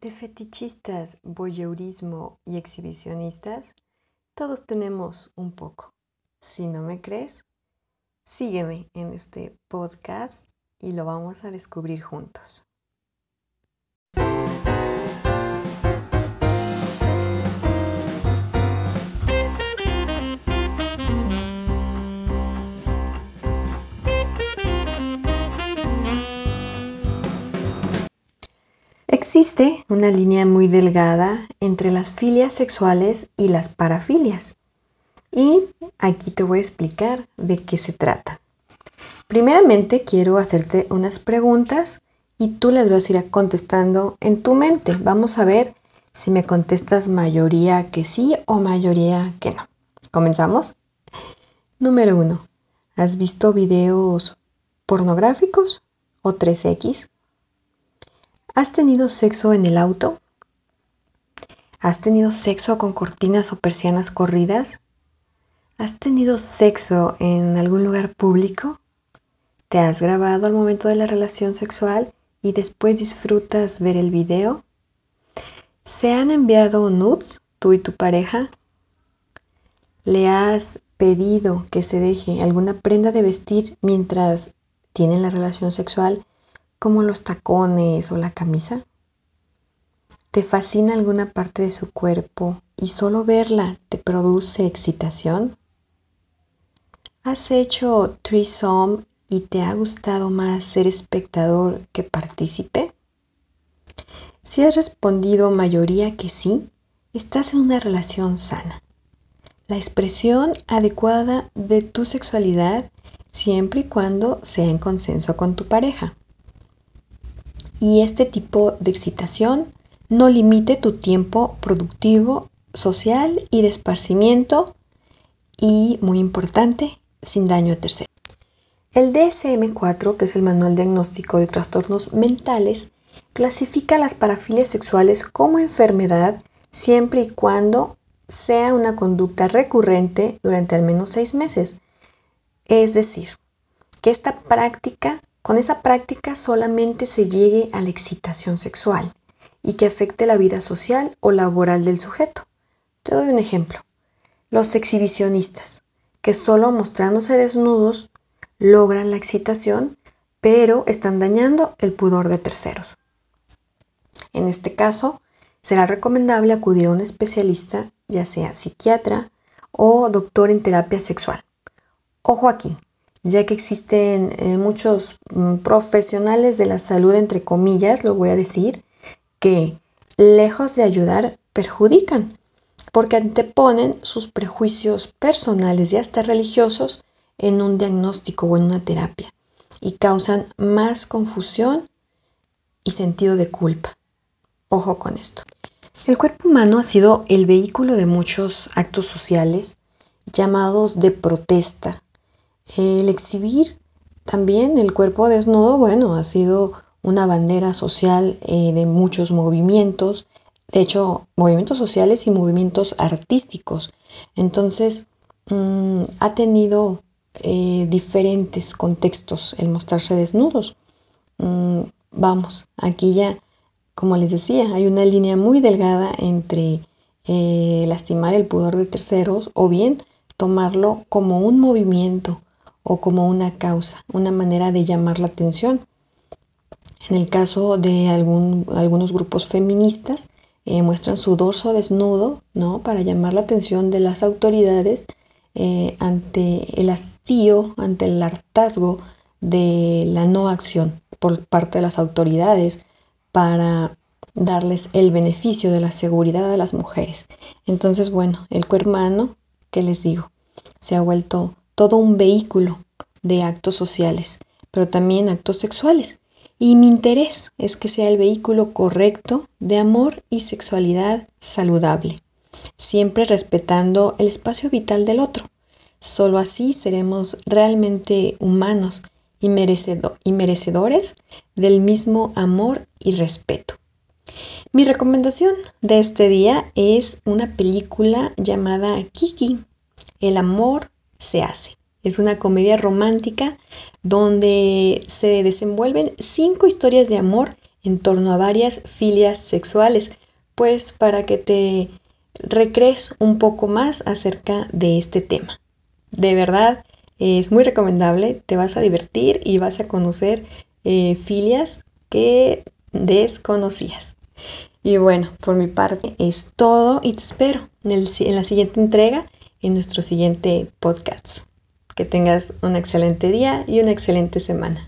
De fetichistas, voyeurismo y exhibicionistas, todos tenemos un poco. Si no me crees, sígueme en este podcast y lo vamos a descubrir juntos. Existe una línea muy delgada entre las filias sexuales y las parafilias. Y aquí te voy a explicar de qué se trata. Primeramente quiero hacerte unas preguntas y tú las vas a ir contestando en tu mente. Vamos a ver si me contestas mayoría que sí o mayoría que no. ¿Comenzamos? Número uno. ¿Has visto videos pornográficos o 3X? ¿Has tenido sexo en el auto? ¿Has tenido sexo con cortinas o persianas corridas? ¿Has tenido sexo en algún lugar público? ¿Te has grabado al momento de la relación sexual y después disfrutas ver el video? ¿Se han enviado nudes tú y tu pareja? ¿Le has pedido que se deje alguna prenda de vestir mientras tienen la relación sexual como los tacones o la camisa? ¿Te fascina alguna parte de su cuerpo y solo verla te produce excitación? ¿Has hecho threesome y te ha gustado más ser espectador que partícipe? Si has respondido mayoría que sí, estás en una relación sana. La expresión adecuada de tu sexualidad siempre y cuando sea en consenso con tu pareja y este tipo de excitación no limite tu tiempo productivo, social y de esparcimiento y, muy importante, sin daño a terceros. El DSM-4, que es el Manual Diagnóstico de Trastornos Mentales, clasifica las parafilias sexuales como enfermedad siempre y cuando sea una conducta recurrente durante al menos seis meses. Es decir, que esta práctica con esa práctica solamente se llegue a la excitación sexual y que afecte la vida social o laboral del sujeto. Te doy un ejemplo. Los exhibicionistas, que solo mostrándose desnudos logran la excitación, pero están dañando el pudor de terceros. En este caso, será recomendable acudir a un especialista, ya sea psiquiatra o doctor en terapia sexual. Ojo aquí, ya que existen eh, muchos mm, profesionales de la salud, entre comillas, lo voy a decir, que lejos de ayudar, perjudican, porque anteponen sus prejuicios personales y hasta religiosos en un diagnóstico o en una terapia y causan más confusión y sentido de culpa. Ojo con esto. El cuerpo humano ha sido el vehículo de muchos actos sociales llamados de protesta, el exhibir también el cuerpo desnudo, bueno, ha sido una bandera social eh, de muchos movimientos, de hecho, movimientos sociales y movimientos artísticos. Entonces, mm, ha tenido eh, diferentes contextos el mostrarse desnudos. Mm, vamos, aquí ya, como les decía, hay una línea muy delgada entre eh, lastimar el pudor de terceros o bien tomarlo como un movimiento o como una causa, una manera de llamar la atención. En el caso de algunos grupos feministas, eh, muestran su dorso desnudo, ¿no? Para llamar la atención de las autoridades eh, ante el hastío, ante el hartazgo de la no acción por parte de las autoridades para darles el beneficio de la seguridad a las mujeres. Entonces, bueno, el cuerpo humano, ¿qué les digo? Se ha vuelto todo un vehículo de actos sociales, pero también actos sexuales. Y mi interés es que sea el vehículo correcto de amor y sexualidad saludable, siempre respetando el espacio vital del otro. Solo así seremos realmente humanos y, y merecedores del mismo amor y respeto. Mi recomendación de este día es una película llamada Kiki, El amor se hace. Es una comedia romántica donde se desenvuelven cinco historias de amor en torno a varias filias sexuales, pues para que te recrees un poco más acerca de este tema. De verdad, es muy recomendable, te vas a divertir y vas a conocer eh, filias que desconocías. Y bueno, por mi parte es todo y te espero en la siguiente entrega, en nuestro siguiente podcast. Que tengas un excelente día y una excelente semana.